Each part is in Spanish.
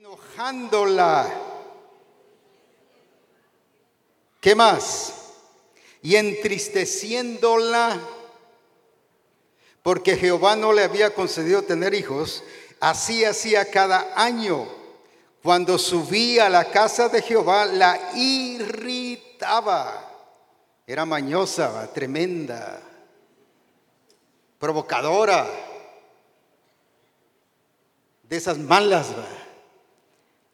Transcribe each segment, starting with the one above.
enojándola. ¿Qué más? Y entristeciéndola, porque Jehová no le había concedido tener hijos, así hacía cada año. Cuando subía a la casa de Jehová, la irritaba. Era mañosa, tremenda, provocadora, de esas malas.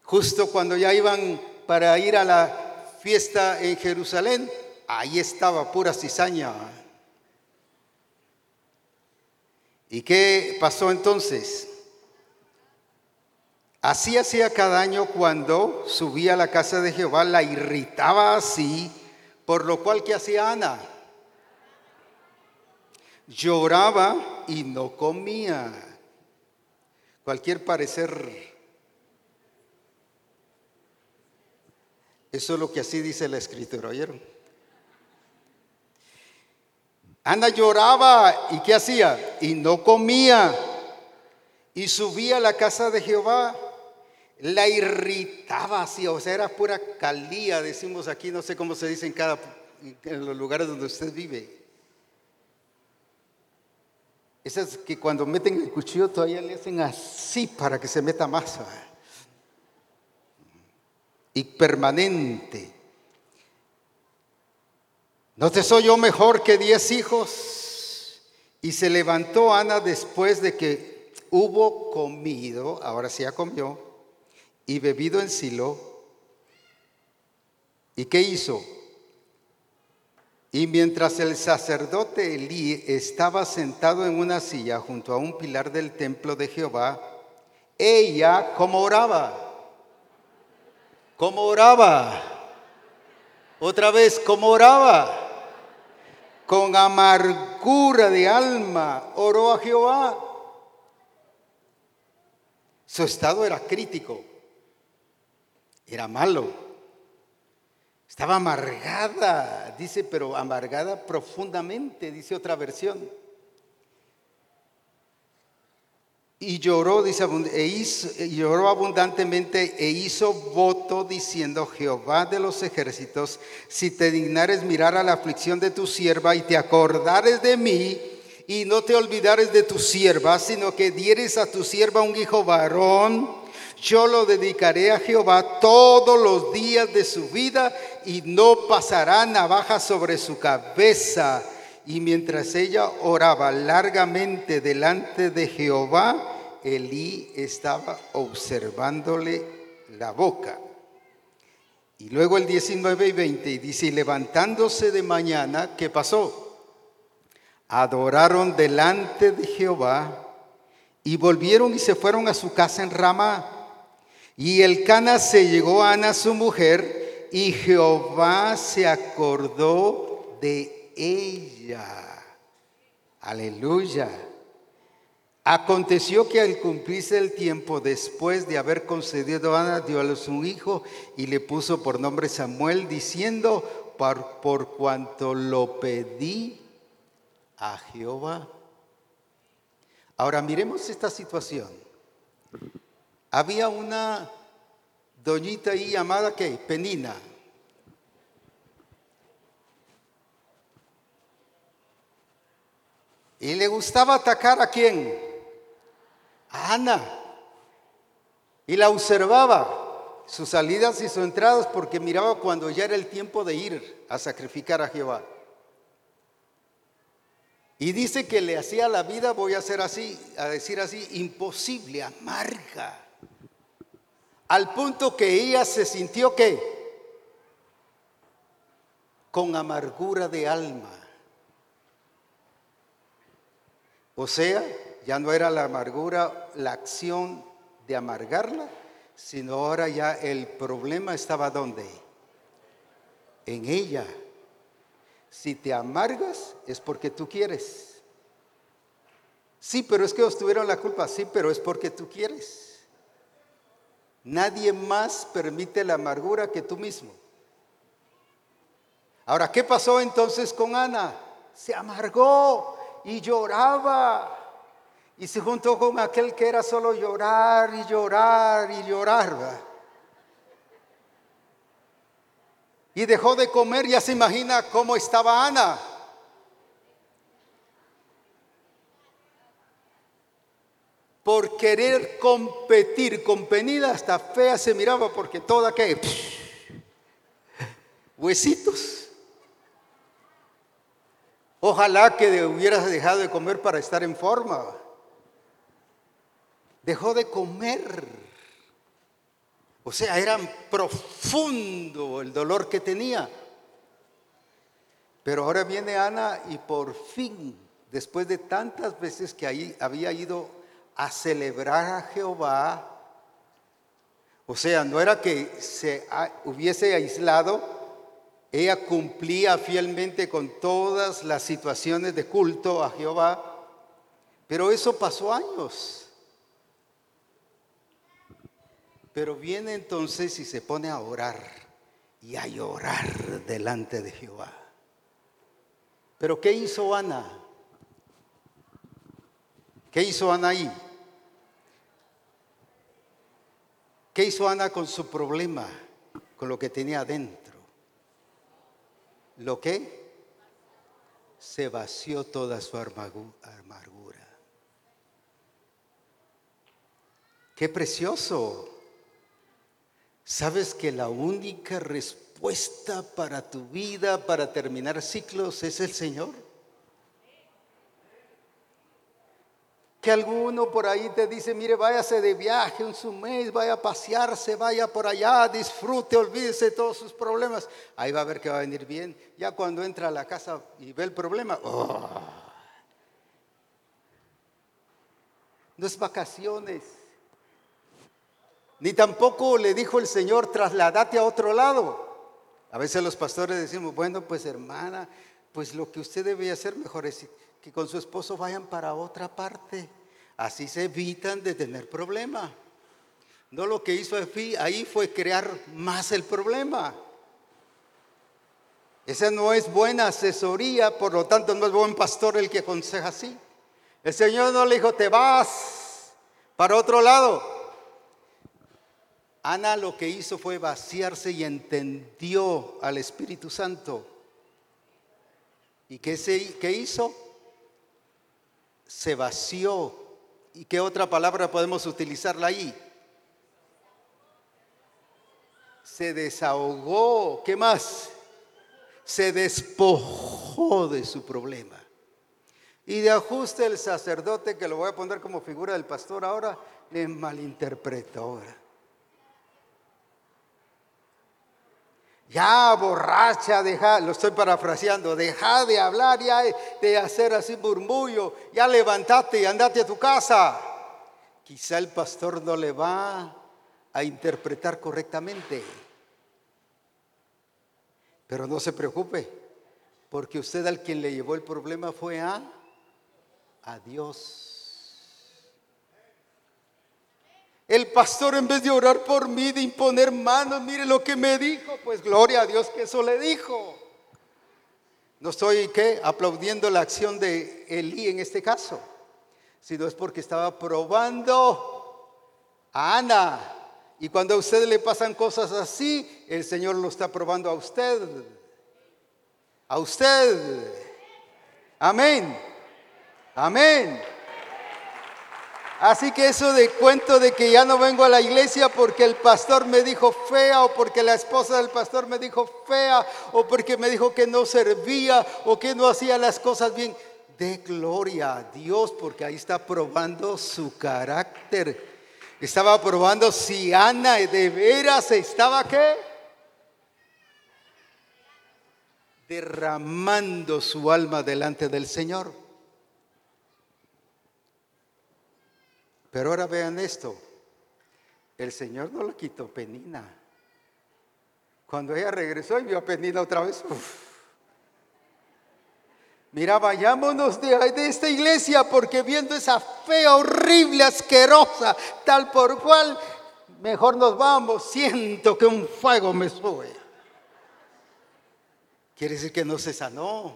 Justo cuando ya iban para ir a la fiesta en Jerusalén, ahí estaba pura cizaña. ¿Y qué pasó entonces? Así hacía cada año cuando subía a la casa de Jehová, la irritaba así, por lo cual que hacía Ana. Lloraba y no comía. Cualquier parecer Eso es lo que así dice la escritura, ¿oyeron? Ana lloraba y ¿qué hacía? Y no comía. Y subía a la casa de Jehová. La irritaba así, o sea, era pura calía, decimos aquí, no sé cómo se dice en cada en los lugares donde usted vive. Esas que cuando meten el cuchillo todavía le hacen así para que se meta más y permanente. ¿No te soy yo mejor que diez hijos? Y se levantó Ana después de que hubo comido, ahora sí ya comió, y bebido en Silo. ¿Y qué hizo? Y mientras el sacerdote Elí estaba sentado en una silla junto a un pilar del templo de Jehová, ella como oraba. ¿Cómo oraba? Otra vez, ¿cómo oraba? Con amargura de alma oró a Jehová. Su estado era crítico, era malo. Estaba amargada, dice, pero amargada profundamente, dice otra versión. Y lloró, dice, e lloró abundantemente e hizo voto diciendo, Jehová de los ejércitos, si te dignares mirar a la aflicción de tu sierva y te acordares de mí y no te olvidares de tu sierva, sino que dieres a tu sierva un hijo varón, yo lo dedicaré a Jehová todos los días de su vida y no pasará navaja sobre su cabeza y mientras ella oraba largamente delante de Jehová, Elí estaba observándole la boca. Y luego el 19 y 20 dice, y levantándose de mañana, ¿qué pasó? Adoraron delante de Jehová y volvieron y se fueron a su casa en Ramá. Y el Cana se llegó a Ana su mujer y Jehová se acordó de ella. Aleluya. Aconteció que al cumplirse el tiempo, después de haber concedido a Ana, dio a luz un hijo y le puso por nombre Samuel, diciendo, por, por cuanto lo pedí a Jehová. Ahora miremos esta situación. Había una doñita ahí llamada que Penina. Y le gustaba atacar a quién? A Ana. Y la observaba, sus salidas y sus entradas, porque miraba cuando ya era el tiempo de ir a sacrificar a Jehová. Y dice que le hacía la vida, voy a hacer así, a decir así, imposible, amarga. Al punto que ella se sintió que con amargura de alma. O sea, ya no era la amargura, la acción de amargarla, sino ahora ya el problema estaba donde? En ella. Si te amargas es porque tú quieres. Sí, pero es que ellos tuvieron la culpa. Sí, pero es porque tú quieres. Nadie más permite la amargura que tú mismo. Ahora, ¿qué pasó entonces con Ana? Se amargó y lloraba Y se juntó con aquel que era solo llorar y llorar y llorar. Y dejó de comer, ya se imagina cómo estaba Ana. Por querer competir con Penida, hasta fea se miraba porque toda que huesitos. Ojalá que hubieras dejado de comer para estar en forma dejó de comer. O sea, era profundo el dolor que tenía. Pero ahora viene Ana y por fin, después de tantas veces que ahí había ido a celebrar a Jehová, o sea, no era que se hubiese aislado, ella cumplía fielmente con todas las situaciones de culto a Jehová, pero eso pasó años. Pero viene entonces y se pone a orar y a llorar delante de Jehová. Pero ¿qué hizo Ana? ¿Qué hizo Ana ahí? ¿Qué hizo Ana con su problema, con lo que tenía adentro? ¿Lo que? Se vació toda su amargura. Qué precioso ¿Sabes que la única respuesta para tu vida, para terminar ciclos, es el Señor? Que alguno por ahí te dice, mire, váyase de viaje un su mes, vaya a pasearse, vaya por allá, disfrute, olvídese de todos sus problemas. Ahí va a ver que va a venir bien. Ya cuando entra a la casa y ve el problema, oh. no es vacaciones. Ni tampoco le dijo el Señor, trasladate a otro lado. A veces los pastores decimos, bueno, pues hermana, pues lo que usted debe hacer mejor es que con su esposo vayan para otra parte. Así se evitan de tener problema. No lo que hizo ahí fue crear más el problema. Esa no es buena asesoría, por lo tanto no es buen pastor el que aconseja así. El Señor no le dijo, te vas para otro lado. Ana lo que hizo fue vaciarse y entendió al Espíritu Santo. ¿Y qué, se, qué hizo? Se vació. ¿Y qué otra palabra podemos utilizarla ahí? Se desahogó. ¿Qué más? Se despojó de su problema. Y de ajuste el sacerdote, que lo voy a poner como figura del pastor ahora, le malinterpretó ahora. Ya borracha, deja, lo estoy parafraseando, deja de hablar ya de hacer así murmullo, ya levantate y andate a tu casa. Quizá el pastor no le va a interpretar correctamente. Pero no se preocupe, porque usted al quien le llevó el problema fue a, a Dios. El pastor en vez de orar por mí, de imponer manos, mire lo que me dijo, pues gloria a Dios que eso le dijo. No estoy ¿qué? aplaudiendo la acción de Elí en este caso, sino es porque estaba probando a Ana. Y cuando a usted le pasan cosas así, el Señor lo está probando a usted. A usted. Amén. Amén. Así que eso de cuento de que ya no vengo a la iglesia porque el pastor me dijo fea o porque la esposa del pastor me dijo fea o porque me dijo que no servía o que no hacía las cosas bien. De gloria a Dios porque ahí está probando su carácter. Estaba probando si Ana de veras estaba qué? Derramando su alma delante del Señor. Pero ahora vean esto. El Señor no lo quitó Penina. Cuando ella regresó y vio a Penina otra vez, Mira, vayámonos de, de, esta iglesia porque viendo esa fea, horrible, asquerosa, tal por cual, mejor nos vamos. Siento que un fuego me sube. Quiere decir que no se sanó.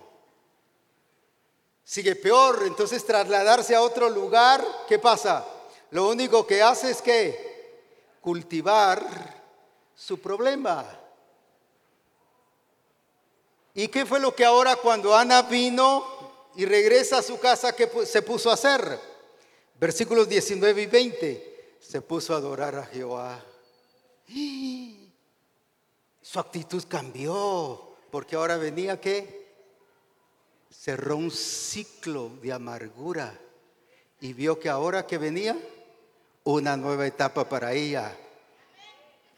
Sigue peor, entonces trasladarse a otro lugar, ¿qué pasa? Lo único que hace es que cultivar su problema. ¿Y qué fue lo que ahora cuando Ana vino y regresa a su casa, qué se puso a hacer? Versículos 19 y 20. Se puso a adorar a Jehová. Su actitud cambió, porque ahora venía que cerró un ciclo de amargura y vio que ahora que venía una nueva etapa para ella.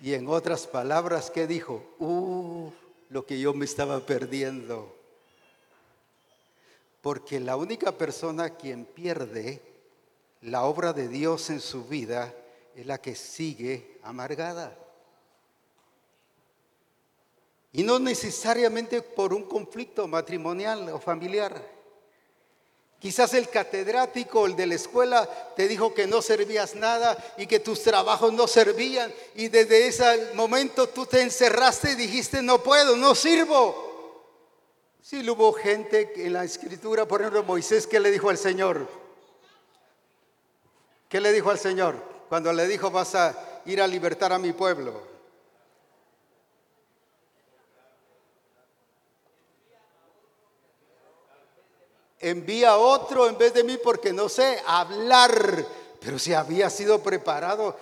Y en otras palabras, ¿qué dijo? Uh, lo que yo me estaba perdiendo. Porque la única persona quien pierde la obra de Dios en su vida es la que sigue amargada. Y no necesariamente por un conflicto matrimonial o familiar. Quizás el catedrático, el de la escuela, te dijo que no servías nada y que tus trabajos no servían. Y desde ese momento tú te encerraste y dijiste, no puedo, no sirvo. Sí, hubo gente en la escritura, por ejemplo, Moisés, que le dijo al Señor? ¿Qué le dijo al Señor? Cuando le dijo, vas a ir a libertar a mi pueblo. Envía otro en vez de mí porque no sé hablar. Pero si había sido preparado,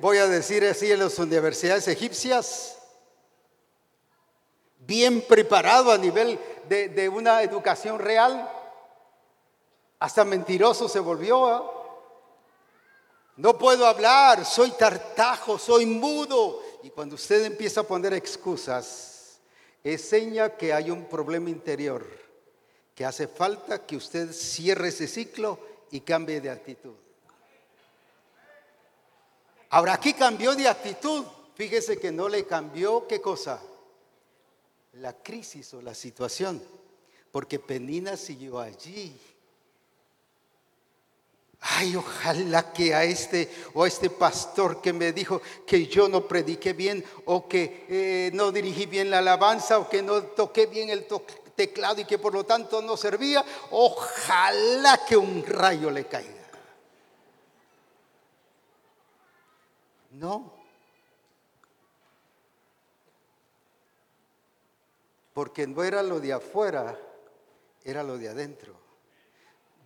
voy a decir así, en las universidades egipcias, bien preparado a nivel de, una educación real, hasta mentiroso se volvió. ¿ah? No puedo hablar, soy tartajo, soy mudo. Y cuando usted empieza a poner excusas, es seña que hay un problema interior que hace falta que usted cierre ese ciclo y cambie de actitud. Ahora aquí cambió de actitud. Fíjese que no le cambió qué cosa? La crisis o la situación. Porque Penina siguió allí. Ay, ojalá que a este o a este pastor que me dijo que yo no prediqué bien o que eh, no dirigí bien la alabanza o que no toqué bien el toque teclado y que por lo tanto no servía, ojalá que un rayo le caiga. No. Porque no era lo de afuera, era lo de adentro.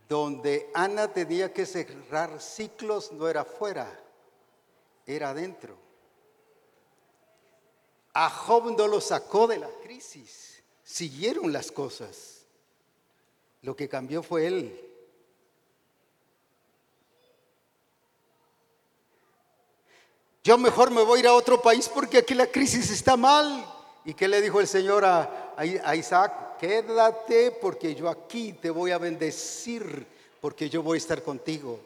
Donde Ana tenía que cerrar ciclos no era afuera, era adentro. A Job no lo sacó de la crisis siguieron las cosas. Lo que cambió fue él. Yo mejor me voy a ir a otro país porque aquí la crisis está mal. ¿Y qué le dijo el Señor a, a Isaac? Quédate porque yo aquí te voy a bendecir porque yo voy a estar contigo.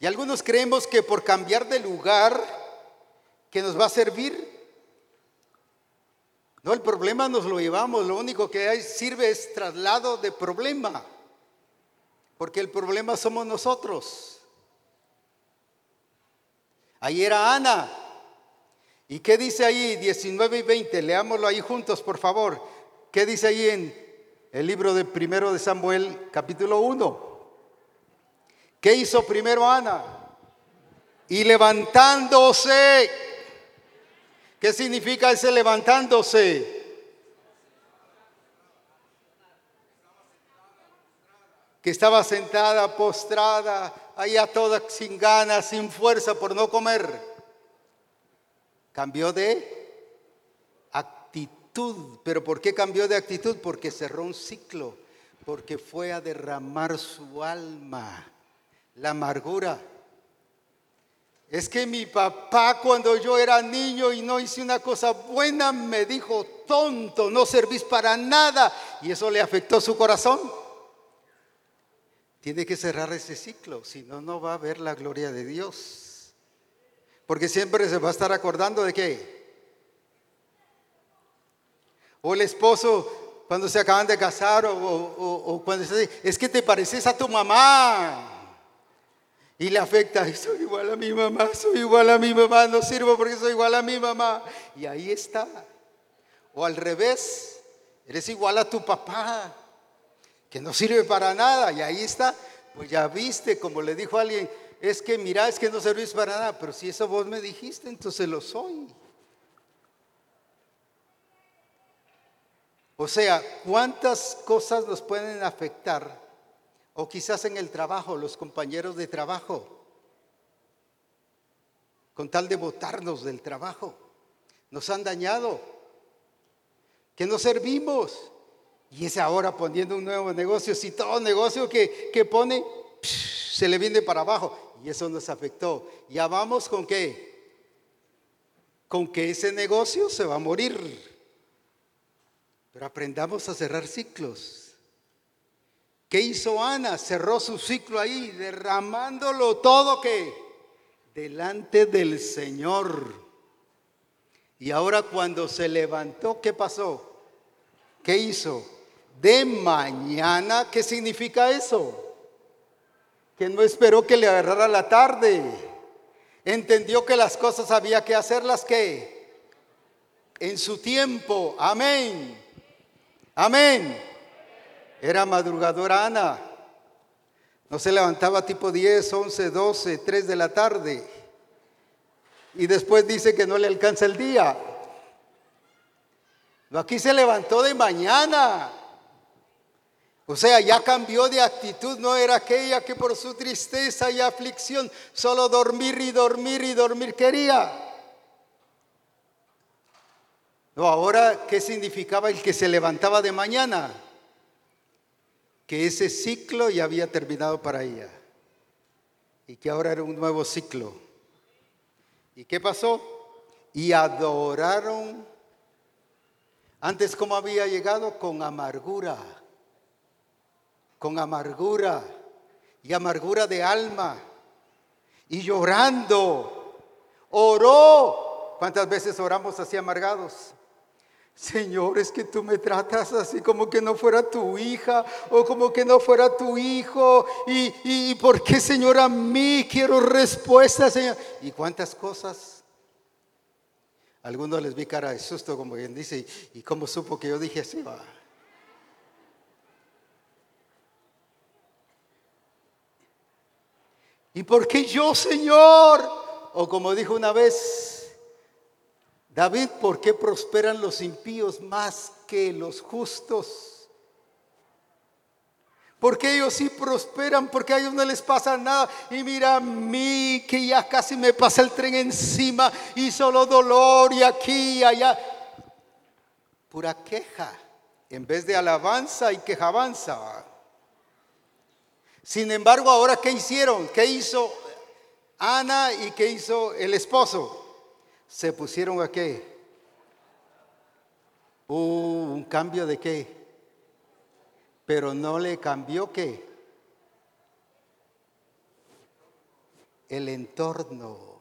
Y algunos creemos que por cambiar de lugar que nos va a servir, no, el problema nos lo llevamos, lo único que hay, sirve es traslado de problema, porque el problema somos nosotros. Ahí era Ana. ¿Y qué dice ahí 19 y 20? Leámoslo ahí juntos, por favor. ¿Qué dice ahí en el libro de primero de Samuel, capítulo 1? ¿Qué hizo primero Ana? Y levantándose ¿Qué significa ese levantándose? Que estaba sentada, postrada, allá toda sin ganas, sin fuerza por no comer. Cambió de actitud. ¿Pero por qué cambió de actitud? Porque cerró un ciclo, porque fue a derramar su alma, la amargura es que mi papá cuando yo era niño y no hice una cosa buena me dijo, tonto, no servís para nada. Y eso le afectó su corazón. Tiene que cerrar ese ciclo, si no, no va a ver la gloria de Dios. Porque siempre se va a estar acordando de qué. O el esposo cuando se acaban de casar o, o cuando se dice, es que te pareces a tu mamá. Y le afecta, soy igual a mi mamá, soy igual a mi mamá, no sirvo porque soy igual a mi mamá. Y ahí está. O al revés, Eres igual a tu papá, que no sirve para nada. Y ahí está, pues ya viste, como le dijo alguien, es que mira, es que no servís para nada. Pero si eso vos me dijiste, entonces lo soy. O sea, ¿cuántas cosas nos pueden afectar? O quizás en el trabajo, los compañeros de trabajo, con tal de botarnos del trabajo, nos han dañado, que no servimos. Y es ahora poniendo un nuevo negocio, si todo negocio que, que pone se le viene para abajo. Y eso nos afectó. Ya vamos con qué? Con que ese negocio se va a morir. Pero aprendamos a cerrar ciclos. ¿Qué hizo Ana? Cerró su ciclo ahí, derramándolo todo que delante del Señor. Y ahora cuando se levantó, ¿qué pasó? ¿Qué hizo? De mañana, ¿qué significa eso? Que no esperó que le agarrara la tarde. Entendió que las cosas había que hacerlas que en su tiempo. Amén. Amén. Era madrugadora Ana. No se levantaba tipo 10, 11, 12, 3 de la tarde. Y después dice que no le alcanza el día. Aquí se levantó de mañana. O sea, ya cambió de actitud, no era aquella que por su tristeza y aflicción solo dormir y dormir y dormir quería. No, ahora, ¿qué significaba el que se levantaba de mañana? Que ese ciclo ya había terminado para ella y que ahora era un nuevo ciclo. ¿Y qué pasó? Y adoraron. Antes, ¿cómo había llegado? Con amargura. Con amargura. Y amargura de alma. Y llorando. Oró. ¿Cuántas veces oramos así amargados? Señor, es que tú me tratas así como que no fuera tu hija o como que no fuera tu hijo. ¿Y, y por qué, Señor, a mí quiero respuesta, Señor? ¿Y cuántas cosas? Algunos les vi cara de susto, como quien dice, ¿y cómo supo que yo dije así? Va? ¿Y por qué yo, Señor? O como dijo una vez, David, ¿por qué prosperan los impíos más que los justos? Porque ellos sí prosperan, porque a ellos no les pasa nada. Y mira a mí que ya casi me pasa el tren encima y solo dolor y aquí y allá. Pura queja. En vez de alabanza y quejabanza. Sin embargo, ahora ¿qué hicieron? ¿Qué hizo Ana y qué hizo el esposo? Se pusieron a qué? un cambio de qué? Pero no le cambió qué? El entorno.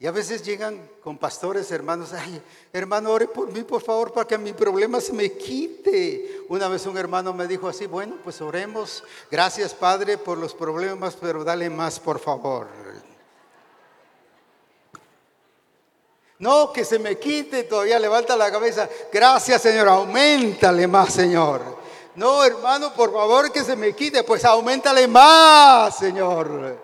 Y a veces llegan con pastores, hermanos, ay, hermano, ore por mí, por favor, para que mi problema se me quite. Una vez un hermano me dijo así, bueno, pues oremos, gracias Padre por los problemas, pero dale más, por favor. No, que se me quite, todavía levanta la cabeza. Gracias, Señor, aumentale más, Señor. No, hermano, por favor, que se me quite, pues aumentale más, Señor.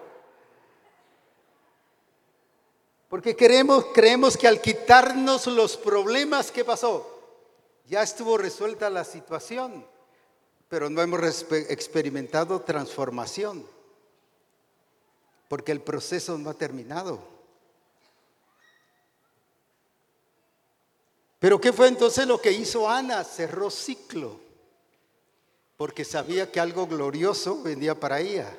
Porque queremos, creemos que al quitarnos los problemas, ¿qué pasó? Ya estuvo resuelta la situación, pero no hemos experimentado transformación, porque el proceso no ha terminado. Pero ¿qué fue entonces lo que hizo Ana? Cerró ciclo, porque sabía que algo glorioso venía para ella.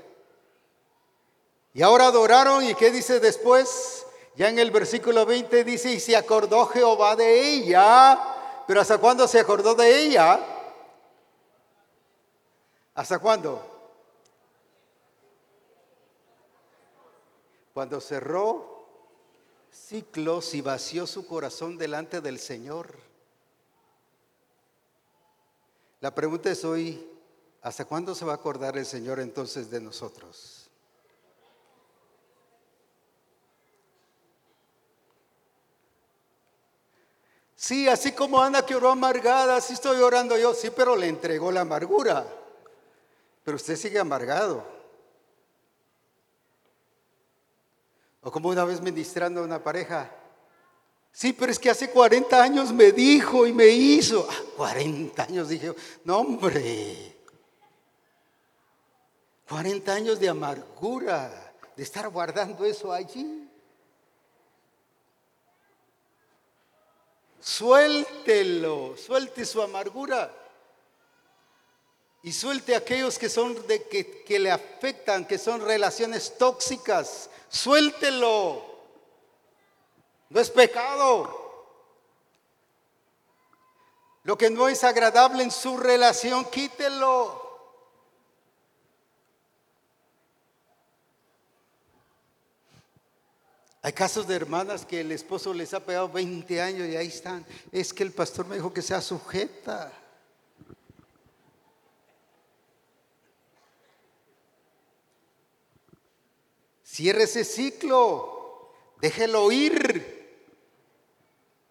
Y ahora adoraron y ¿qué dice después? Ya en el versículo 20 dice, y se acordó Jehová de ella, pero ¿hasta cuándo se acordó de ella? ¿Hasta cuándo? Cuando cerró ciclos y vació su corazón delante del Señor. La pregunta es hoy, ¿hasta cuándo se va a acordar el Señor entonces de nosotros? Sí, así como Ana que oró amargada, así estoy orando yo. Sí, pero le entregó la amargura. Pero usted sigue amargado. O como una vez ministrando a una pareja. Sí, pero es que hace 40 años me dijo y me hizo. 40 ah, años dije, no hombre. 40 años de amargura, de estar guardando eso allí. Suéltelo, suelte su amargura. Y suelte aquellos que son de que, que le afectan, que son relaciones tóxicas. Suéltelo. No es pecado. Lo que no es agradable en su relación, quítelo. Hay casos de hermanas que el esposo les ha pegado 20 años y ahí están. Es que el pastor me dijo que sea sujeta. Cierre ese ciclo. Déjelo ir.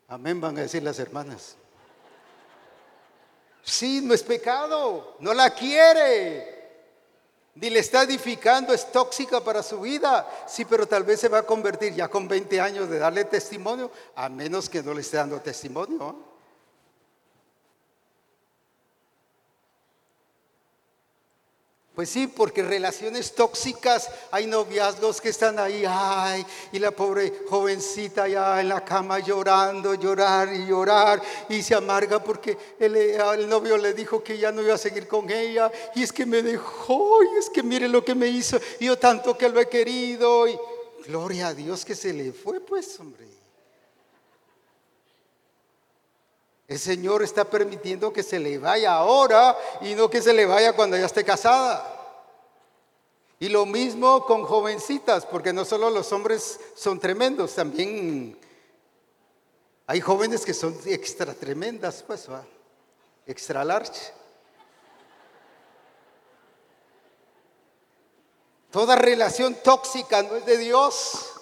Amén, van a decir las hermanas. Sí, no es pecado. No la quiere ni le está edificando, es tóxica para su vida. Sí, pero tal vez se va a convertir ya con 20 años de darle testimonio, a menos que no le esté dando testimonio. Pues sí, porque relaciones tóxicas, hay noviazgos que están ahí, ay, y la pobre jovencita ya en la cama llorando, llorar y llorar, y se amarga porque el, el, novio le dijo que ya no iba a seguir con ella, y es que me dejó, y es que mire lo que me hizo, y yo tanto que lo he querido, y gloria a Dios que se le fue, pues, hombre. El Señor está permitiendo que se le vaya ahora y no que se le vaya cuando ya esté casada. Y lo mismo con jovencitas, porque no solo los hombres son tremendos, también hay jóvenes que son extra tremendas, pues, ¿va? extra large. Toda relación tóxica no es de Dios.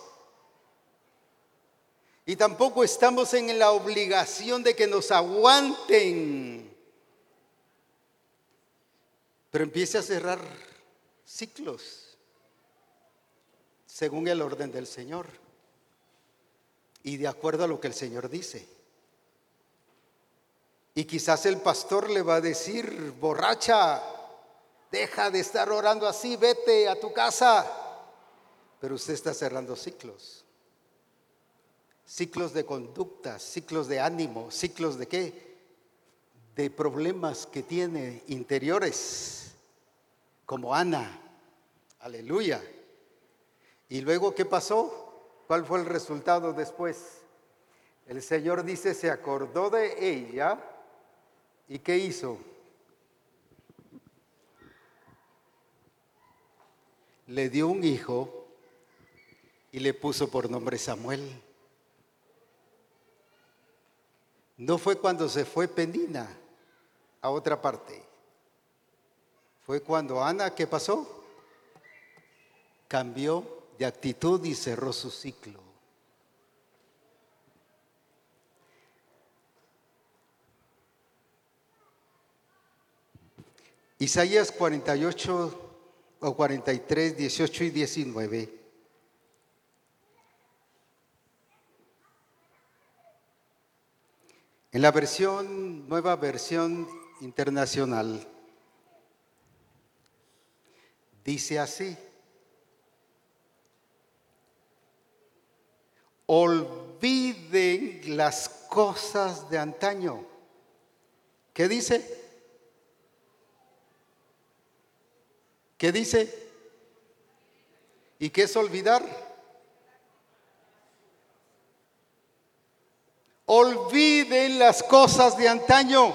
Y tampoco estamos en la obligación de que nos aguanten. Pero empiece a cerrar ciclos según el orden del Señor y de acuerdo a lo que el Señor dice. Y quizás el pastor le va a decir, borracha, deja de estar orando así, vete a tu casa. Pero usted está cerrando ciclos ciclos de conducta, ciclos de ánimo, ciclos de qué? De problemas que tiene interiores, como Ana. Aleluya. ¿Y luego qué pasó? ¿Cuál fue el resultado después? El Señor dice, se acordó de ella y ¿qué hizo? Le dio un hijo y le puso por nombre Samuel. No fue cuando se fue Penina a otra parte. Fue cuando Ana, ¿qué pasó? Cambió de actitud y cerró su ciclo. Isaías 48 o 43, 18 y 19. En la versión, nueva versión internacional, dice así, olviden las cosas de antaño. ¿Qué dice? ¿Qué dice? ¿Y qué es olvidar? Olviden las cosas de antaño.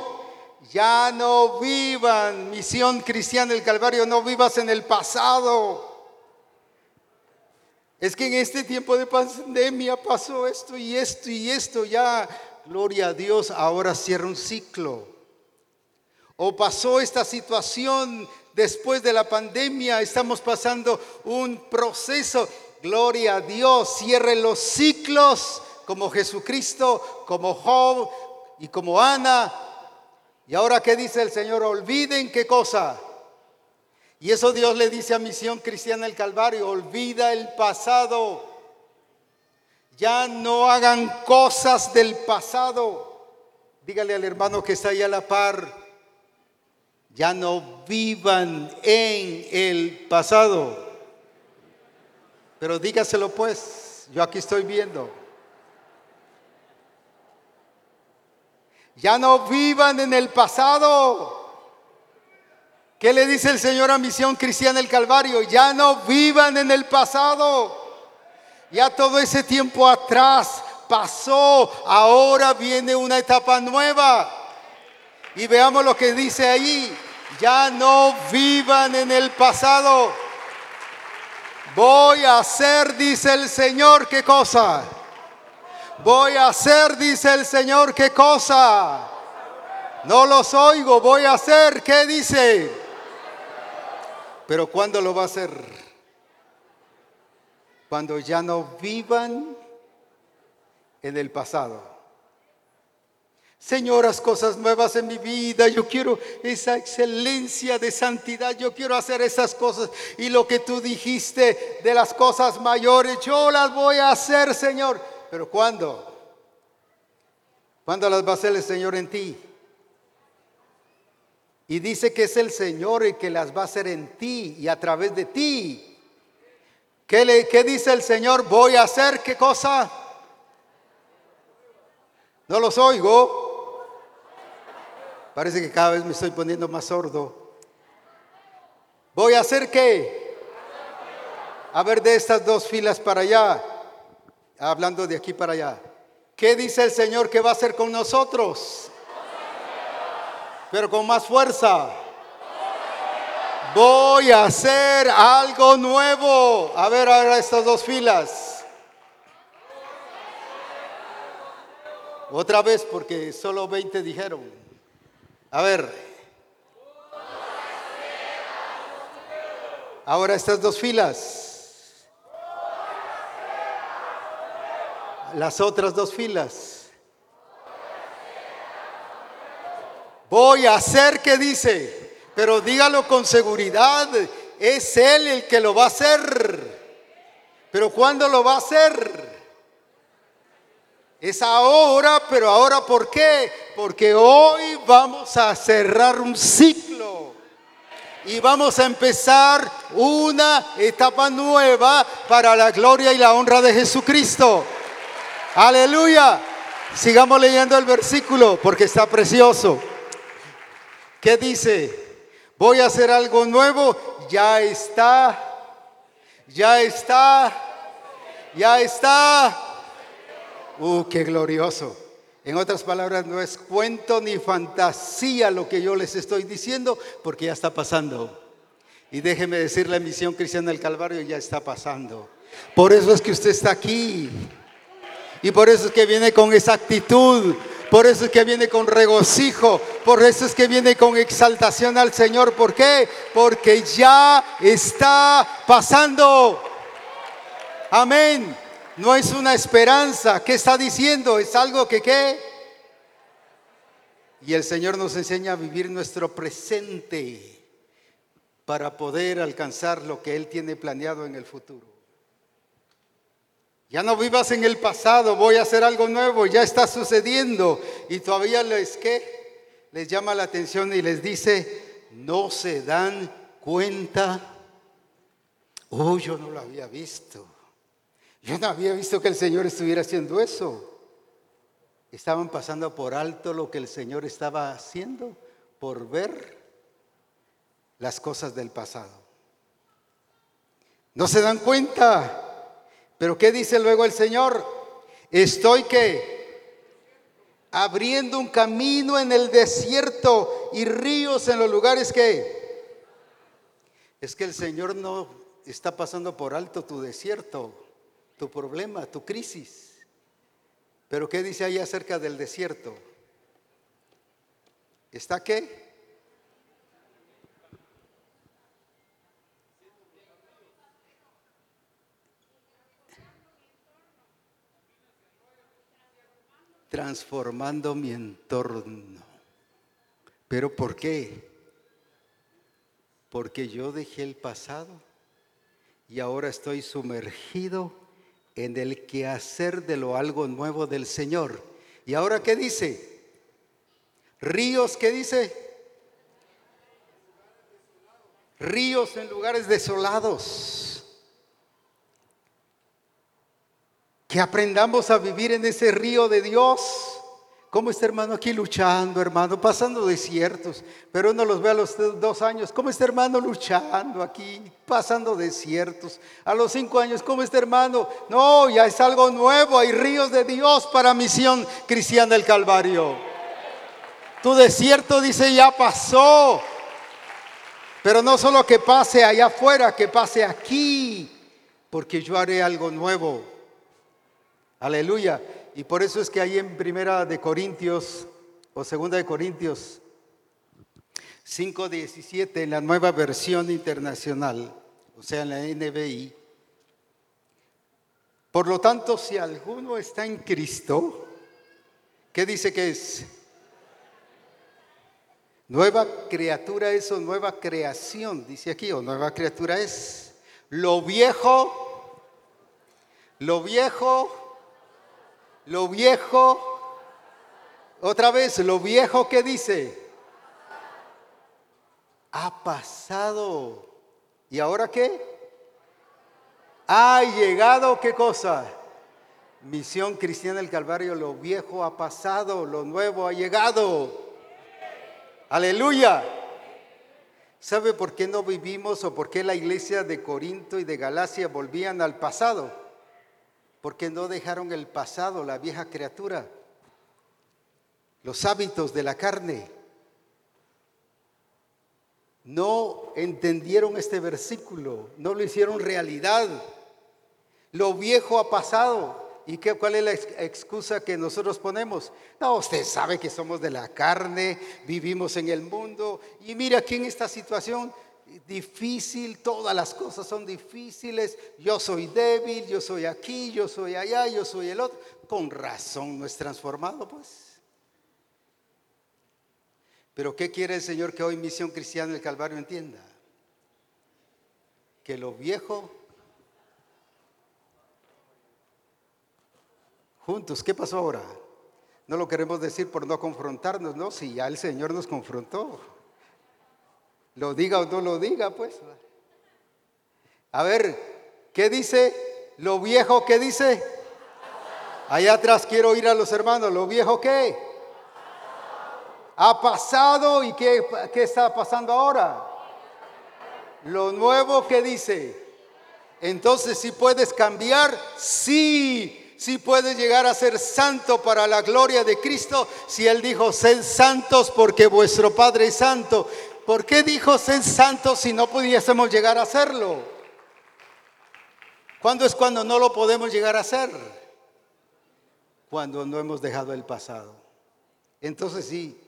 Ya no vivan, misión cristiana del Calvario, no vivas en el pasado. Es que en este tiempo de pandemia pasó esto y esto y esto, ya, gloria a Dios, ahora cierra un ciclo. O pasó esta situación después de la pandemia, estamos pasando un proceso, gloria a Dios, cierre los ciclos como Jesucristo, como Job y como Ana. Y ahora, ¿qué dice el Señor? Olviden qué cosa. Y eso Dios le dice a Misión Cristiana el Calvario, olvida el pasado. Ya no hagan cosas del pasado. Dígale al hermano que está ahí a la par, ya no vivan en el pasado. Pero dígaselo pues, yo aquí estoy viendo. Ya no vivan en el pasado. ¿Qué le dice el Señor a Misión Cristiana el Calvario? Ya no vivan en el pasado. Ya todo ese tiempo atrás pasó. Ahora viene una etapa nueva. Y veamos lo que dice ahí. Ya no vivan en el pasado. Voy a hacer, dice el Señor, ¿qué cosa? Voy a hacer, dice el Señor, ¿qué cosa? No los oigo, voy a hacer, ¿qué dice? Pero ¿cuándo lo va a hacer? Cuando ya no vivan en el pasado. Señoras, cosas nuevas en mi vida. Yo quiero esa excelencia de santidad. Yo quiero hacer esas cosas. Y lo que tú dijiste de las cosas mayores, yo las voy a hacer, Señor. Pero ¿cuándo? ¿Cuándo las va a hacer el Señor en ti? Y dice que es el Señor el que las va a hacer en ti y a través de ti. ¿Qué, le, qué dice el Señor? Voy a hacer qué cosa? No los oigo. Parece que cada vez me estoy poniendo más sordo. Voy a hacer qué? A ver de estas dos filas para allá. Hablando de aquí para allá. ¿Qué dice el Señor que va a hacer con nosotros? Pero con más fuerza. Voy a hacer algo nuevo. A ver ahora estas dos filas. Otra vez porque solo 20 dijeron. A ver. Ahora estas dos filas. Las otras dos filas. Voy a hacer que dice, pero dígalo con seguridad, es Él el que lo va a hacer. Pero ¿cuándo lo va a hacer? Es ahora, pero ahora ¿por qué? Porque hoy vamos a cerrar un ciclo y vamos a empezar una etapa nueva para la gloria y la honra de Jesucristo. Aleluya. Sigamos leyendo el versículo porque está precioso. ¿Qué dice? Voy a hacer algo nuevo. Ya está. Ya está. Ya está ¡Uh, qué glorioso! En otras palabras, no es cuento ni fantasía lo que yo les estoy diciendo, porque ya está pasando. Y déjeme decir, la misión cristiana del Calvario ya está pasando. Por eso es que usted está aquí. Y por eso es que viene con esa actitud. Por eso es que viene con regocijo. Por eso es que viene con exaltación al Señor. ¿Por qué? Porque ya está pasando. Amén. No es una esperanza. ¿Qué está diciendo? Es algo que qué. Y el Señor nos enseña a vivir nuestro presente para poder alcanzar lo que Él tiene planeado en el futuro. Ya no vivas en el pasado, voy a hacer algo nuevo, ya está sucediendo. Y todavía les les llama la atención y les dice, no se dan cuenta. Oh, yo no lo había visto. Yo no había visto que el Señor estuviera haciendo eso. Estaban pasando por alto lo que el Señor estaba haciendo por ver las cosas del pasado. No se dan cuenta. Pero ¿qué dice luego el Señor? Estoy que abriendo un camino en el desierto y ríos en los lugares que es que el Señor no está pasando por alto tu desierto tu problema, tu crisis. Pero ¿qué dice ahí acerca del desierto? ¿Está qué? Transformando mi entorno. ¿Pero por qué? Porque yo dejé el pasado y ahora estoy sumergido en el quehacer de lo algo nuevo del Señor. ¿Y ahora qué dice? Ríos, ¿qué dice? Ríos en lugares desolados. Que aprendamos a vivir en ese río de Dios. ¿Cómo está hermano aquí luchando, hermano? Pasando desiertos. Pero uno los ve a los dos años. ¿Cómo está hermano luchando aquí? Pasando desiertos. A los cinco años, ¿cómo está hermano? No, ya es algo nuevo. Hay ríos de Dios para misión cristiana del Calvario. Tu desierto dice ya pasó. Pero no solo que pase allá afuera, que pase aquí. Porque yo haré algo nuevo. Aleluya. Y por eso es que ahí en Primera de Corintios o Segunda de Corintios 5:17 en la nueva versión internacional, o sea, en la NBI. Por lo tanto, si alguno está en Cristo, ¿qué dice que es? Nueva criatura es o nueva creación, dice aquí, o nueva criatura es. Lo viejo, lo viejo lo viejo, otra vez, lo viejo que dice, ha pasado. ¿Y ahora qué? Ha llegado, ¿qué cosa? Misión cristiana del Calvario, lo viejo ha pasado, lo nuevo ha llegado. Aleluya. ¿Sabe por qué no vivimos o por qué la iglesia de Corinto y de Galacia volvían al pasado? Porque no dejaron el pasado, la vieja criatura, los hábitos de la carne. No entendieron este versículo, no lo hicieron realidad. Lo viejo ha pasado. ¿Y qué, cuál es la excusa que nosotros ponemos? No, usted sabe que somos de la carne, vivimos en el mundo. Y mira aquí en esta situación difícil, todas las cosas son difíciles, yo soy débil, yo soy aquí, yo soy allá, yo soy el otro. Con razón no es transformado, pues. Pero ¿qué quiere el Señor que hoy Misión Cristiana del Calvario entienda? Que lo viejo juntos, ¿qué pasó ahora? No lo queremos decir por no confrontarnos, no, si ya el Señor nos confrontó. Lo diga o no lo diga, pues. A ver, ¿qué dice? Lo viejo, ¿qué dice? Allá atrás quiero ir a los hermanos. ¿Lo viejo qué? Ha pasado y qué, qué está pasando ahora? Lo nuevo que dice. Entonces, si puedes cambiar, sí, si puedes llegar a ser santo para la gloria de Cristo. Si Él dijo, sed santos porque vuestro Padre es santo. ¿Por qué dijo ser santo si no pudiésemos llegar a hacerlo? ¿Cuándo es cuando no lo podemos llegar a hacer? Cuando no hemos dejado el pasado. Entonces sí,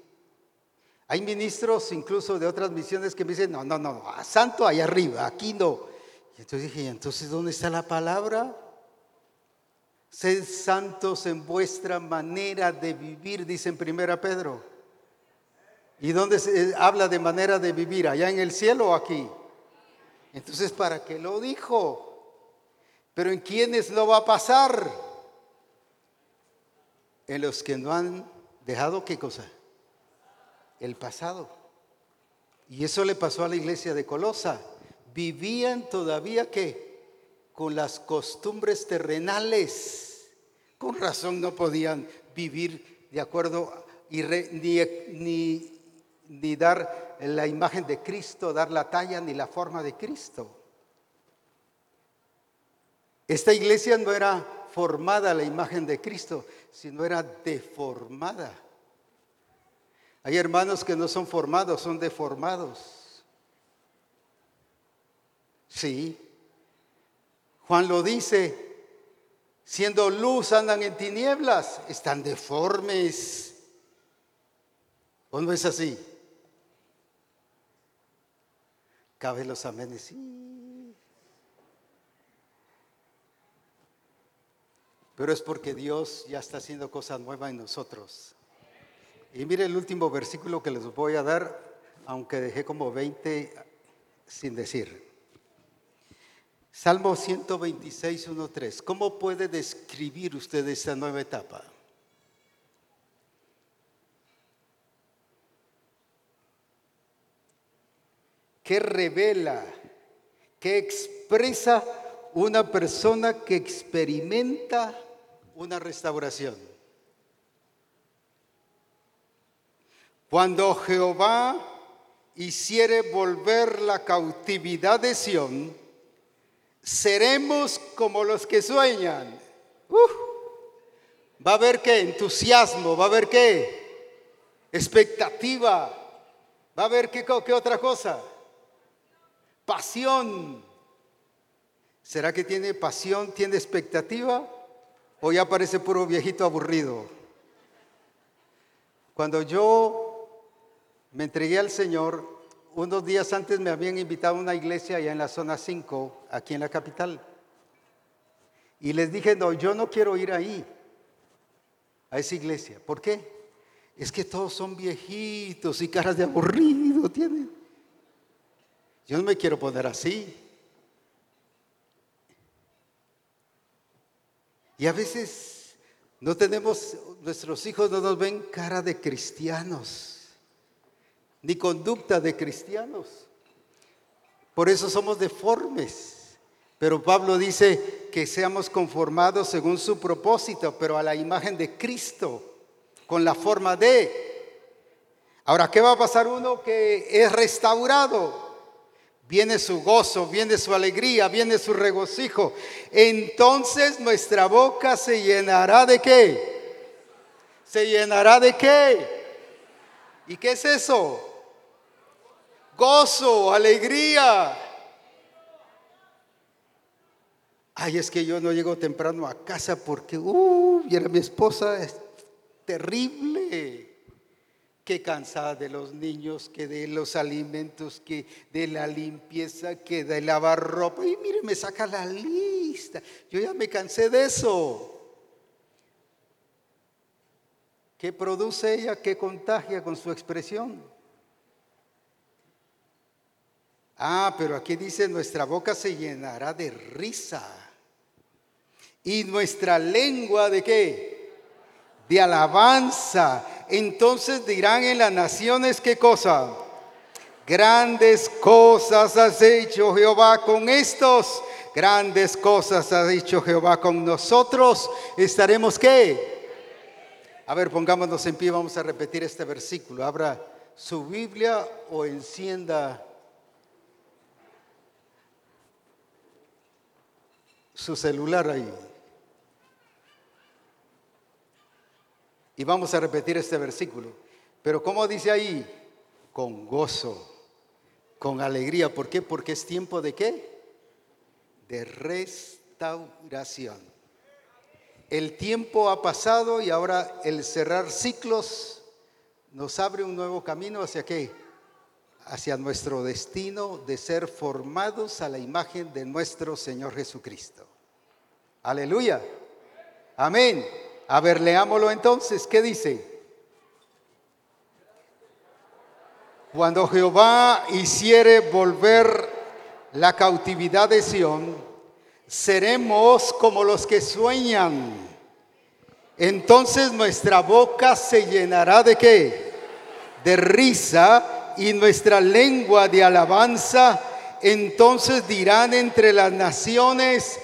hay ministros incluso de otras misiones que me dicen, no, no, no, santo allá arriba, aquí no. Y entonces dije, entonces ¿dónde está la palabra? Sed santos en vuestra manera de vivir, dice en primera Pedro. ¿Y dónde se habla de manera de vivir? ¿Allá en el cielo o aquí? Entonces, ¿para qué lo dijo? Pero ¿en quiénes no va a pasar? En los que no han dejado qué cosa? El pasado. Y eso le pasó a la iglesia de Colosa. Vivían todavía que con las costumbres terrenales. Con razón no podían vivir de acuerdo y ni, ni ni dar la imagen de Cristo, dar la talla ni la forma de Cristo. Esta iglesia no era formada la imagen de Cristo, sino era deformada. Hay hermanos que no son formados, son deformados. Sí. Juan lo dice, siendo luz andan en tinieblas, están deformes. ¿O no es así? Cabe los amenes. pero es porque Dios ya está haciendo cosas nuevas en nosotros. Y mire el último versículo que les voy a dar, aunque dejé como 20 sin decir. Salmo 126, 1, 3. ¿Cómo puede describir usted esta nueva etapa? ¿Qué revela? ¿Qué expresa una persona que experimenta una restauración? Cuando Jehová hiciere volver la cautividad de Sión, seremos como los que sueñan. va a haber qué? Entusiasmo, va a haber qué? Expectativa, va a haber qué, qué otra cosa? Pasión. ¿Será que tiene pasión, tiene expectativa? ¿O ya parece puro viejito aburrido? Cuando yo me entregué al Señor, unos días antes me habían invitado a una iglesia allá en la zona 5, aquí en la capital. Y les dije, no, yo no quiero ir ahí, a esa iglesia. ¿Por qué? Es que todos son viejitos y caras de aburrido tienen. Yo no me quiero poner así. Y a veces no tenemos, nuestros hijos no nos ven cara de cristianos ni conducta de cristianos. Por eso somos deformes. Pero Pablo dice que seamos conformados según su propósito, pero a la imagen de Cristo, con la forma de. Ahora, ¿qué va a pasar uno que es restaurado? Viene su gozo, viene su alegría, viene su regocijo. Entonces nuestra boca se llenará de qué? Se llenará de qué? ¿Y qué es eso? gozo, alegría. Ay, es que yo no llego temprano a casa porque, uh, y era mi esposa, es terrible. Que cansada de los niños, que de los alimentos, que de la limpieza, que de lavar ropa. Y mire, me saca la lista. Yo ya me cansé de eso. ¿Qué produce ella? ¿Qué contagia con su expresión? Ah, pero aquí dice, nuestra boca se llenará de risa. ¿Y nuestra lengua de qué? De alabanza. Entonces dirán en las naciones qué cosa. Grandes cosas has hecho Jehová con estos. Grandes cosas ha dicho Jehová con nosotros. ¿Estaremos qué? A ver, pongámonos en pie, vamos a repetir este versículo. Abra su Biblia o encienda su celular ahí. Y vamos a repetir este versículo. Pero ¿cómo dice ahí? Con gozo, con alegría. ¿Por qué? Porque es tiempo de qué? De restauración. El tiempo ha pasado y ahora el cerrar ciclos nos abre un nuevo camino hacia qué? Hacia nuestro destino de ser formados a la imagen de nuestro Señor Jesucristo. Aleluya. Amén. A ver, leámoslo entonces. ¿Qué dice? Cuando Jehová hiciere volver la cautividad de Sión, seremos como los que sueñan. Entonces nuestra boca se llenará de qué? De risa y nuestra lengua de alabanza. Entonces dirán entre las naciones,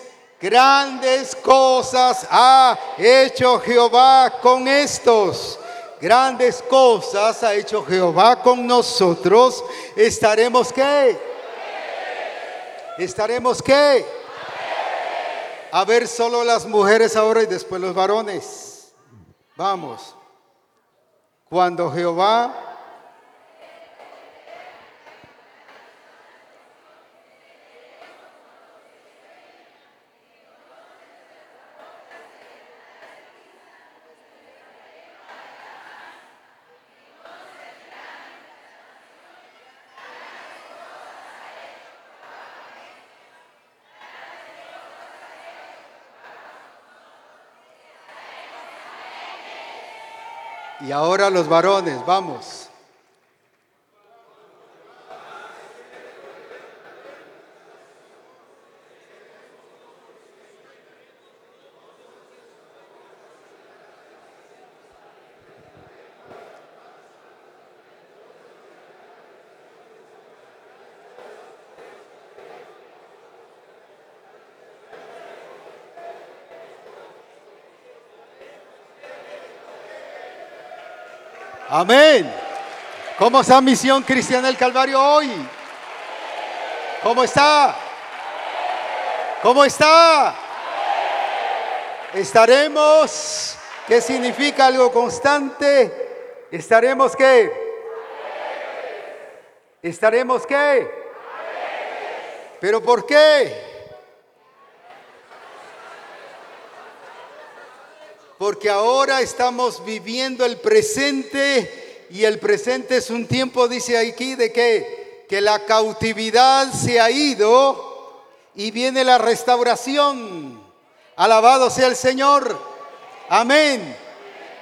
Grandes cosas ha hecho Jehová con estos. Grandes cosas ha hecho Jehová con nosotros. ¿Estaremos qué? ¿Estaremos qué? A ver solo las mujeres ahora y después los varones. Vamos. Cuando Jehová Y ahora los varones, vamos. Amén. ¿Cómo está Misión Cristiana del Calvario hoy? ¿Cómo está? ¿Cómo está? Estaremos, ¿qué significa algo constante? Estaremos qué? Estaremos qué? ¿Pero por qué? Porque ahora estamos viviendo el presente y el presente es un tiempo, dice aquí, de que, que la cautividad se ha ido y viene la restauración. Alabado sea el Señor. Amén.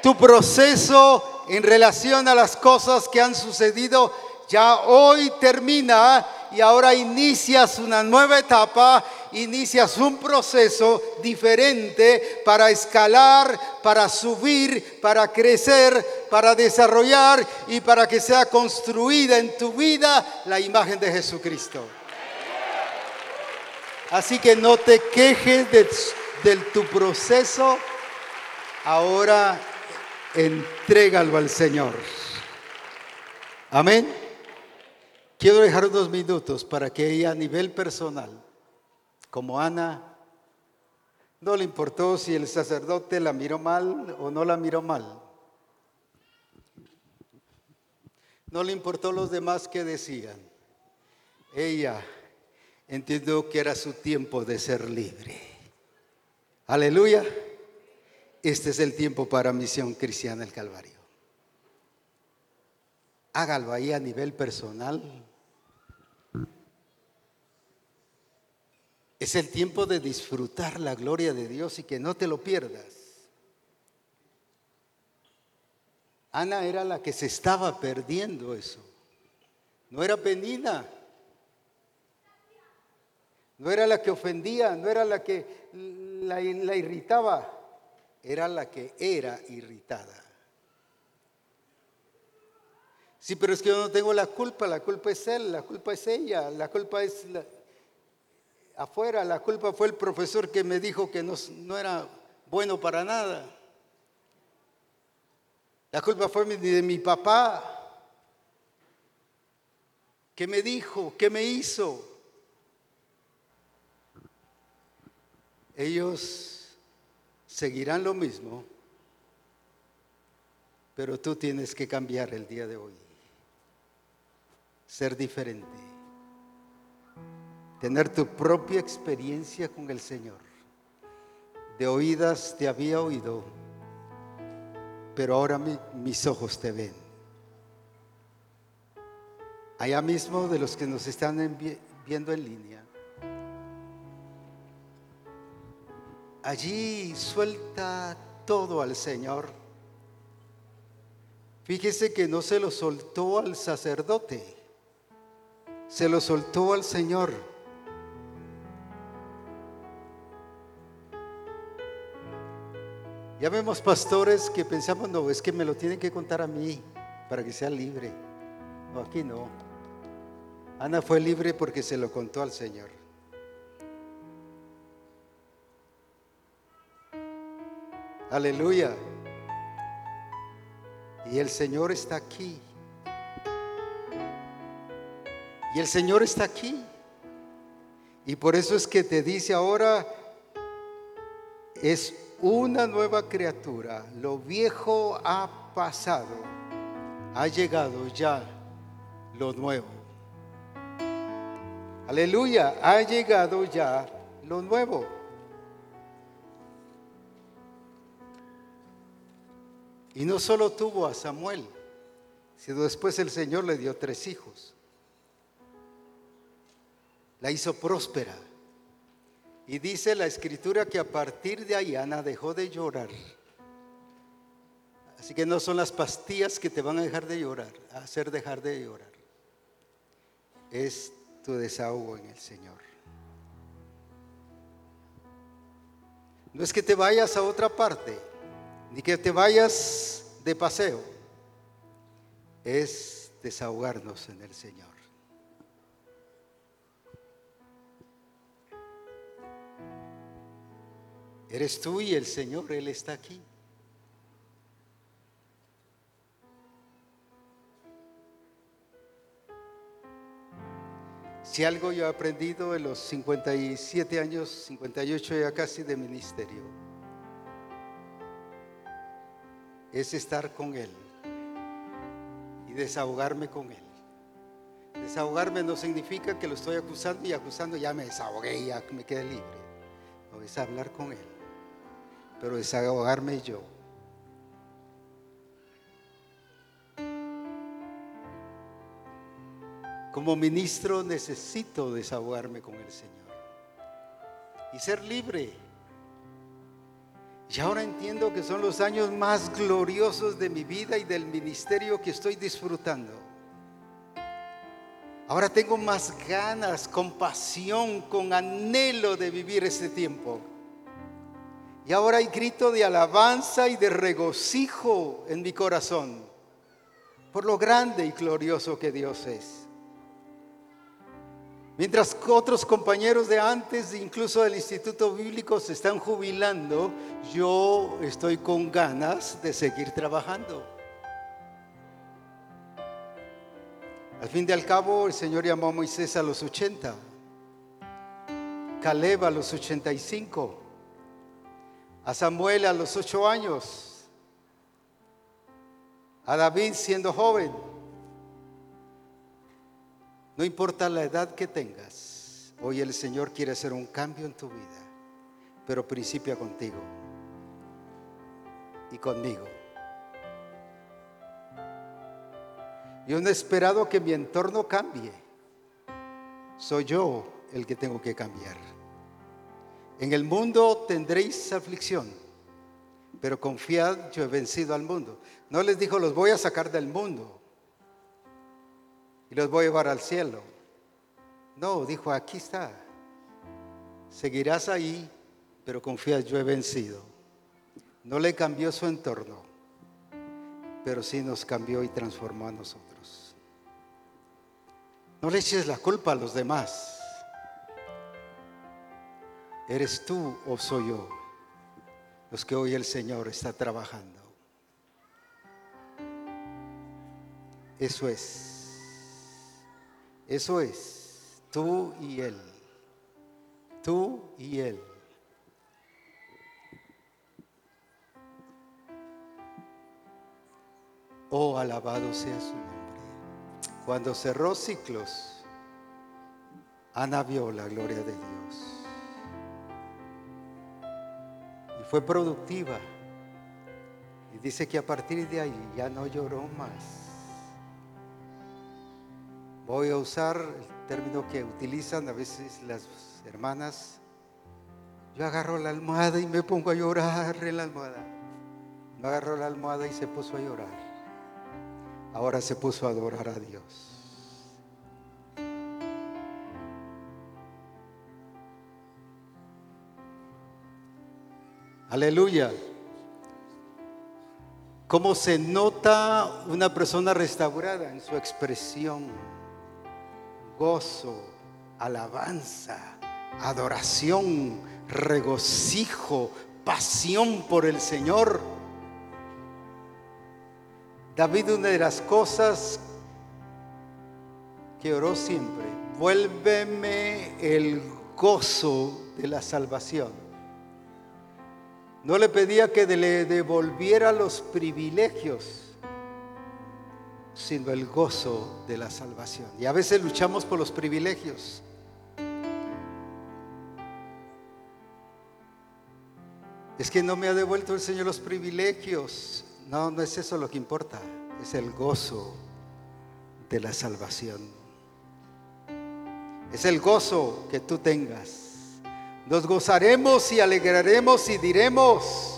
Tu proceso en relación a las cosas que han sucedido ya hoy termina y ahora inicias una nueva etapa, inicias un proceso diferente para escalar, para subir, para crecer, para desarrollar y para que sea construida en tu vida la imagen de Jesucristo. Así que no te quejes de, tu proceso, ahora entrégalo al Señor. Amén. Quiero dejar unos minutos para que ella a nivel personal, como Ana, no le importó si el sacerdote la miró mal o no la miró mal. No le importó los demás que decían. Ella entendió que era su tiempo de ser libre. Aleluya. Este es el tiempo para Misión Cristiana el Calvario. Hágalo ahí a nivel personal. Es el tiempo de disfrutar la gloria de Dios y que no te lo pierdas. Ana era la que se estaba perdiendo eso. No era Penina. No era la que ofendía, no era la que la, irritaba, era la que era irritada. Sí, pero es que yo no tengo la culpa, la culpa es él, la culpa es ella, la culpa es afuera, la culpa fue el profesor que me dijo que no, no era bueno para nada. La culpa fue de mi papá. ¿Qué me dijo? ¿Qué me hizo? Ellos seguirán lo mismo, pero tú tienes que cambiar el día de hoy, ser diferente tener tu propia experiencia con el Señor. De oídas te había oído, pero ahora mis ojos te ven. Allá mismo de los que nos están viendo en línea. Allí suelta todo al Señor. Fíjese que no se lo soltó al sacerdote, se lo soltó al Señor. Ya vemos pastores que pensamos, no, es que me lo tienen que contar a mí para que sea libre. No, aquí no. Ana fue libre porque se lo contó al Señor. Aleluya. Y el Señor está aquí. Y el Señor está aquí. Y por eso es que te dice ahora, es una nueva criatura. Lo viejo ha pasado. Ha llegado ya lo nuevo. Aleluya, ha llegado ya lo nuevo. Y no solo tuvo a Samuel, sino después el Señor le dio tres hijos. La hizo próspera y dice la escritura que a partir de ahí Ana dejó de llorar. Así que no son las pastillas que te van a dejar de llorar, a hacer dejar de llorar. Es tu desahogo en el Señor. No es que te vayas a otra parte, ni que te vayas de paseo. Es desahogarnos en el Señor. Eres tú y el Señor, Él está aquí. Si algo yo he aprendido en los 57 años, 58 ya casi de ministerio, es estar con Él y desahogarme con Él. Desahogarme no significa que lo estoy acusando y acusando ya me desahogué, ya me quedé libre. No, es hablar con Él, pero desahogarme yo. Como ministro necesito desahogarme con el Señor y ser libre. Y ahora entiendo que son los años más gloriosos de mi vida y del ministerio que estoy disfrutando. Ahora tengo más ganas, compasión, con anhelo de vivir este tiempo. Y ahora hay grito de alabanza y de regocijo en mi corazón por lo grande y glorioso que Dios es. Mientras otros compañeros de antes, incluso del Instituto Bíblico, se están jubilando, yo estoy con ganas de seguir trabajando. Al fin y al cabo, el Señor llamó a Moisés a los 80, Caleb a los 85, a Samuel a los 8 años, a David siendo joven. No importa la edad que tengas, hoy el Señor quiere hacer un cambio en tu vida, pero principia contigo y conmigo. Yo no he esperado que mi entorno cambie. Soy yo el que tengo que cambiar. En el mundo tendréis aflicción, pero confiad, yo he vencido al mundo. No les dijo, los voy a sacar del mundo y los voy a llevar al cielo. No, dijo, aquí está. Seguirás ahí, pero confía, yo he vencido. No le cambió su entorno, pero sí nos cambió y transformó a nosotros. No le eches la culpa a los demás. ¿Eres tú o soy yo los que hoy el Señor está trabajando? Eso es. Eso es, tú y Él. Tú y Él. Oh, alabado sea su nombre. Cuando cerró ciclos, Ana vio la gloria de Dios. Fue productiva. Y dice que a partir de ahí ya no lloró más. Voy a usar el término que utilizan a veces las hermanas. Yo agarro la almohada y me pongo a llorar en la almohada. No agarró la almohada y se puso a llorar. Ahora se puso a adorar a Dios. Aleluya. ¿Cómo se nota una persona restaurada en su expresión? gozo, alabanza, adoración, regocijo, pasión por el Señor. David, una de las cosas que oró siempre, vuélveme el gozo de la salvación. No le pedía que le devolviera los privilegios sino el gozo de la salvación. Y a veces luchamos por los privilegios. Es que no me ha devuelto el Señor los privilegios. No, no es eso lo que importa. Es el gozo de la salvación. Es el gozo que tú tengas. Nos gozaremos y alegraremos y diremos,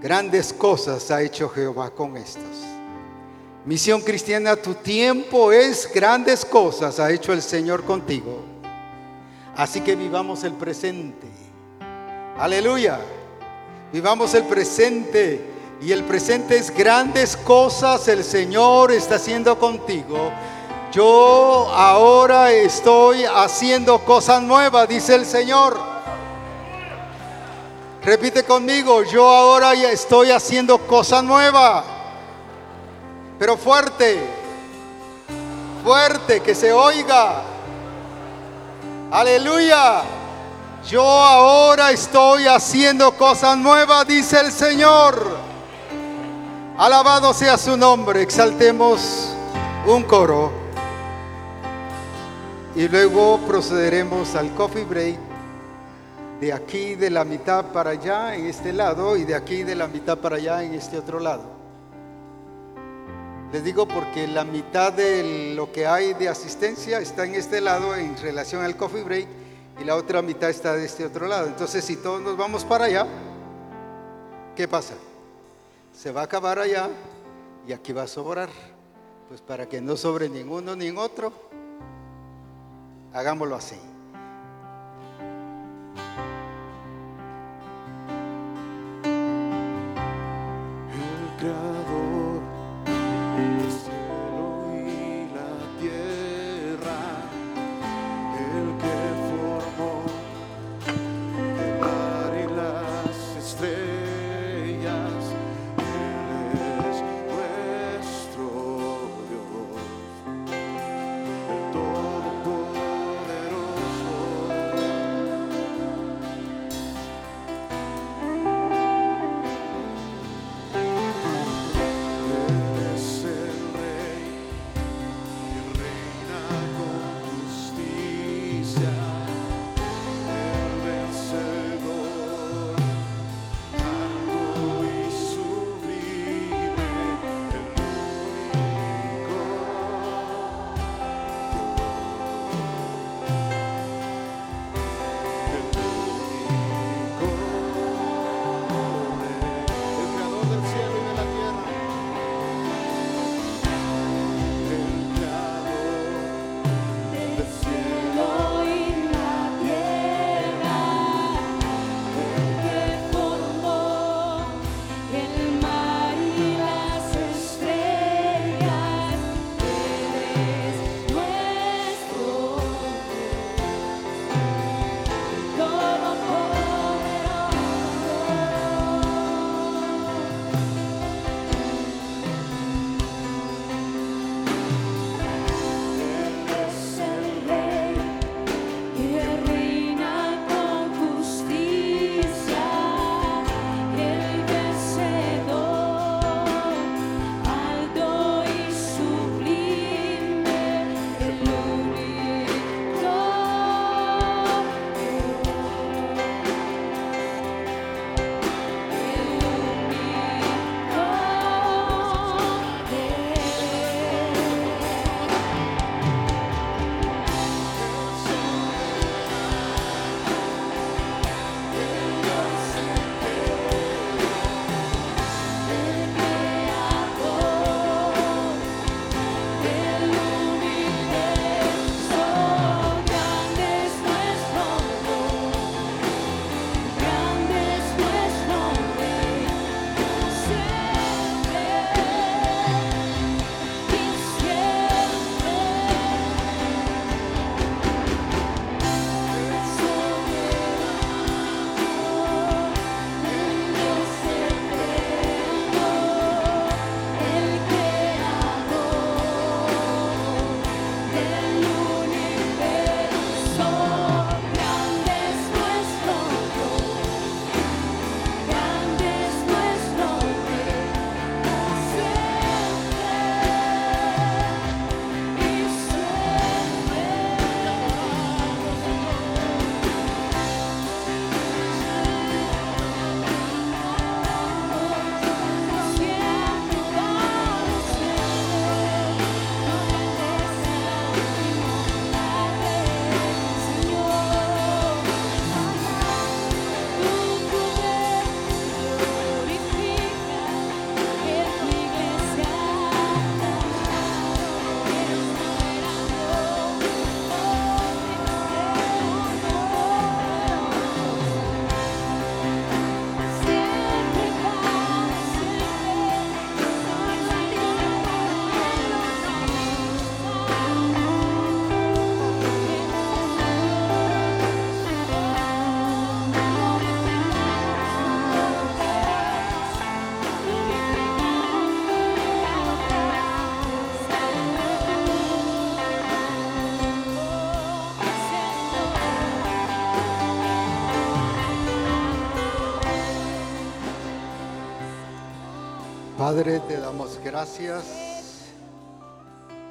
Grandes cosas ha hecho Jehová con estos. Misión cristiana, tu tiempo es grandes cosas ha hecho el Señor contigo. Así que vivamos el presente. Aleluya. Vivamos el presente. Y el presente es grandes cosas el Señor está haciendo contigo. Yo ahora estoy haciendo cosas nuevas, dice el Señor. Repite conmigo, yo ahora ya estoy haciendo cosas nuevas. Pero fuerte, fuerte, que se oiga. Aleluya. Yo ahora estoy haciendo cosas nuevas, dice el Señor. Alabado sea su nombre. Exaltemos un coro. Y luego procederemos al coffee break. De aquí de la mitad para allá en este lado y de aquí de la mitad para allá en este otro lado. Les digo porque la mitad de lo que hay de asistencia está en este lado en relación al coffee break y la otra mitad está de este otro lado. Entonces, si todos nos vamos para allá, ¿qué pasa? Se va a acabar allá y aquí va a sobrar. Pues para que no sobre ninguno ni otro, hagámoslo así. Padre, te damos gracias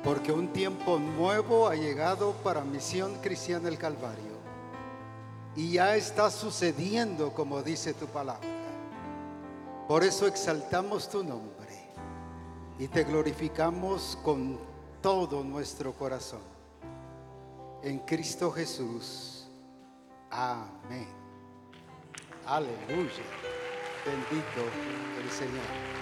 porque un tiempo nuevo ha llegado para Misión Cristiana del Calvario. Y ya está sucediendo como dice tu palabra. Por eso exaltamos tu nombre y te glorificamos con todo nuestro corazón. En Cristo Jesús. Amén. Aleluya. Bendito el Señor.